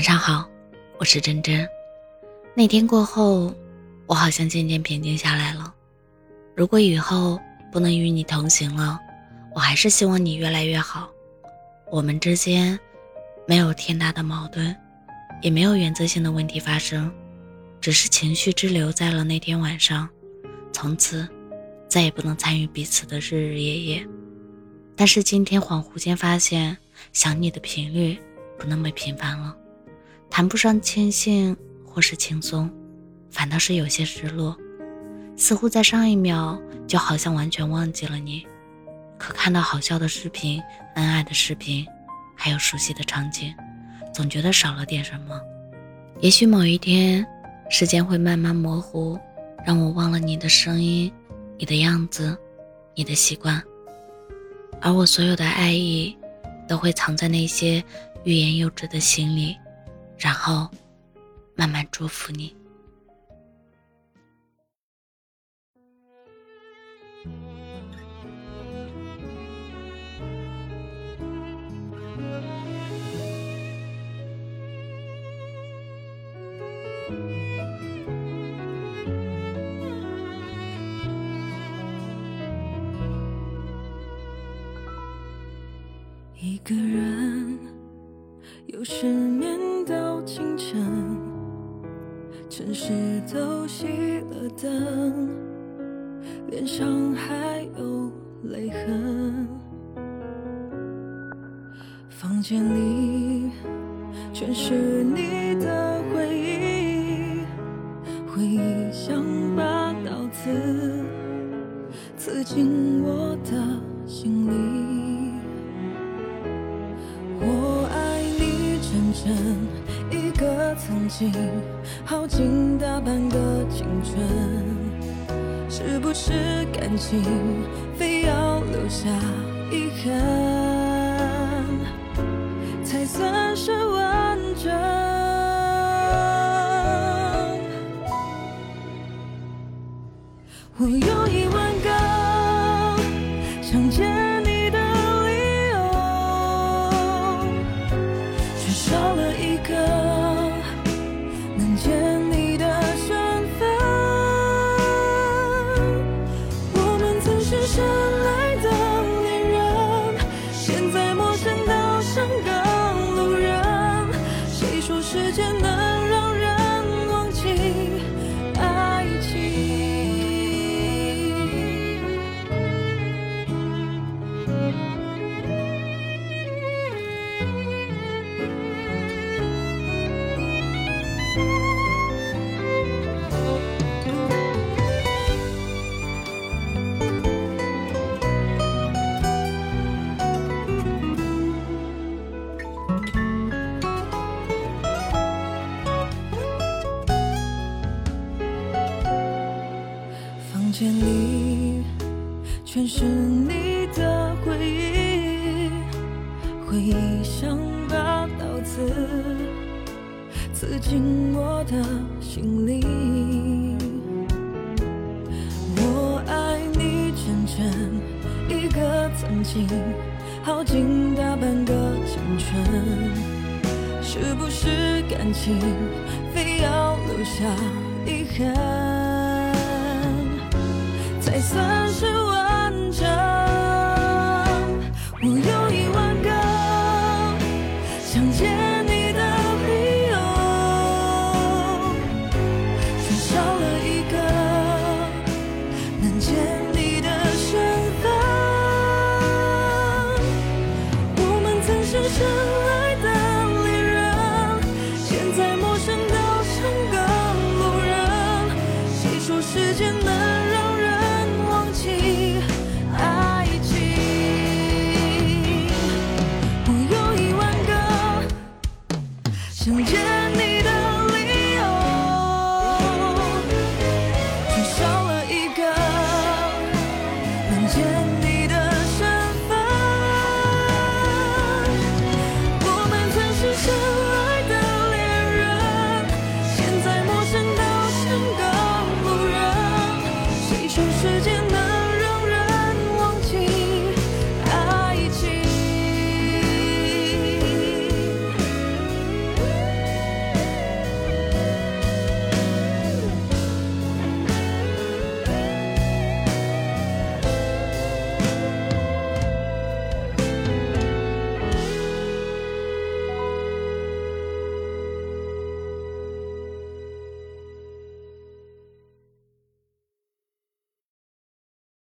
晚上好，我是真真。那天过后，我好像渐渐平静下来了。如果以后不能与你同行了，我还是希望你越来越好。我们之间没有天大的矛盾，也没有原则性的问题发生，只是情绪滞留在了那天晚上，从此再也不能参与彼此的日日夜夜。但是今天恍惚间发现，想你的频率不那么频繁了。谈不上庆幸或是轻松，反倒是有些失落，似乎在上一秒就好像完全忘记了你。可看到好笑的视频、恩爱的视频，还有熟悉的场景，总觉得少了点什么。也许某一天，时间会慢慢模糊，让我忘了你的声音、你的样子、你的习惯，而我所有的爱意，都会藏在那些欲言又止的心里。然后，慢慢祝福你。一个人，有失城市都熄了灯，脸上还有泪痕。房间里全是你的回忆，回忆像把刀子刺进我一个曾经，耗尽大半个青春，是不是感情非要留下遗憾，才算是完整？我有一万个想见。间里全是你的回忆，回忆像把刀子刺进我的心里。我爱你，真正一个曾经，耗尽大半个青春，是不是感情非要留下遗憾？算是我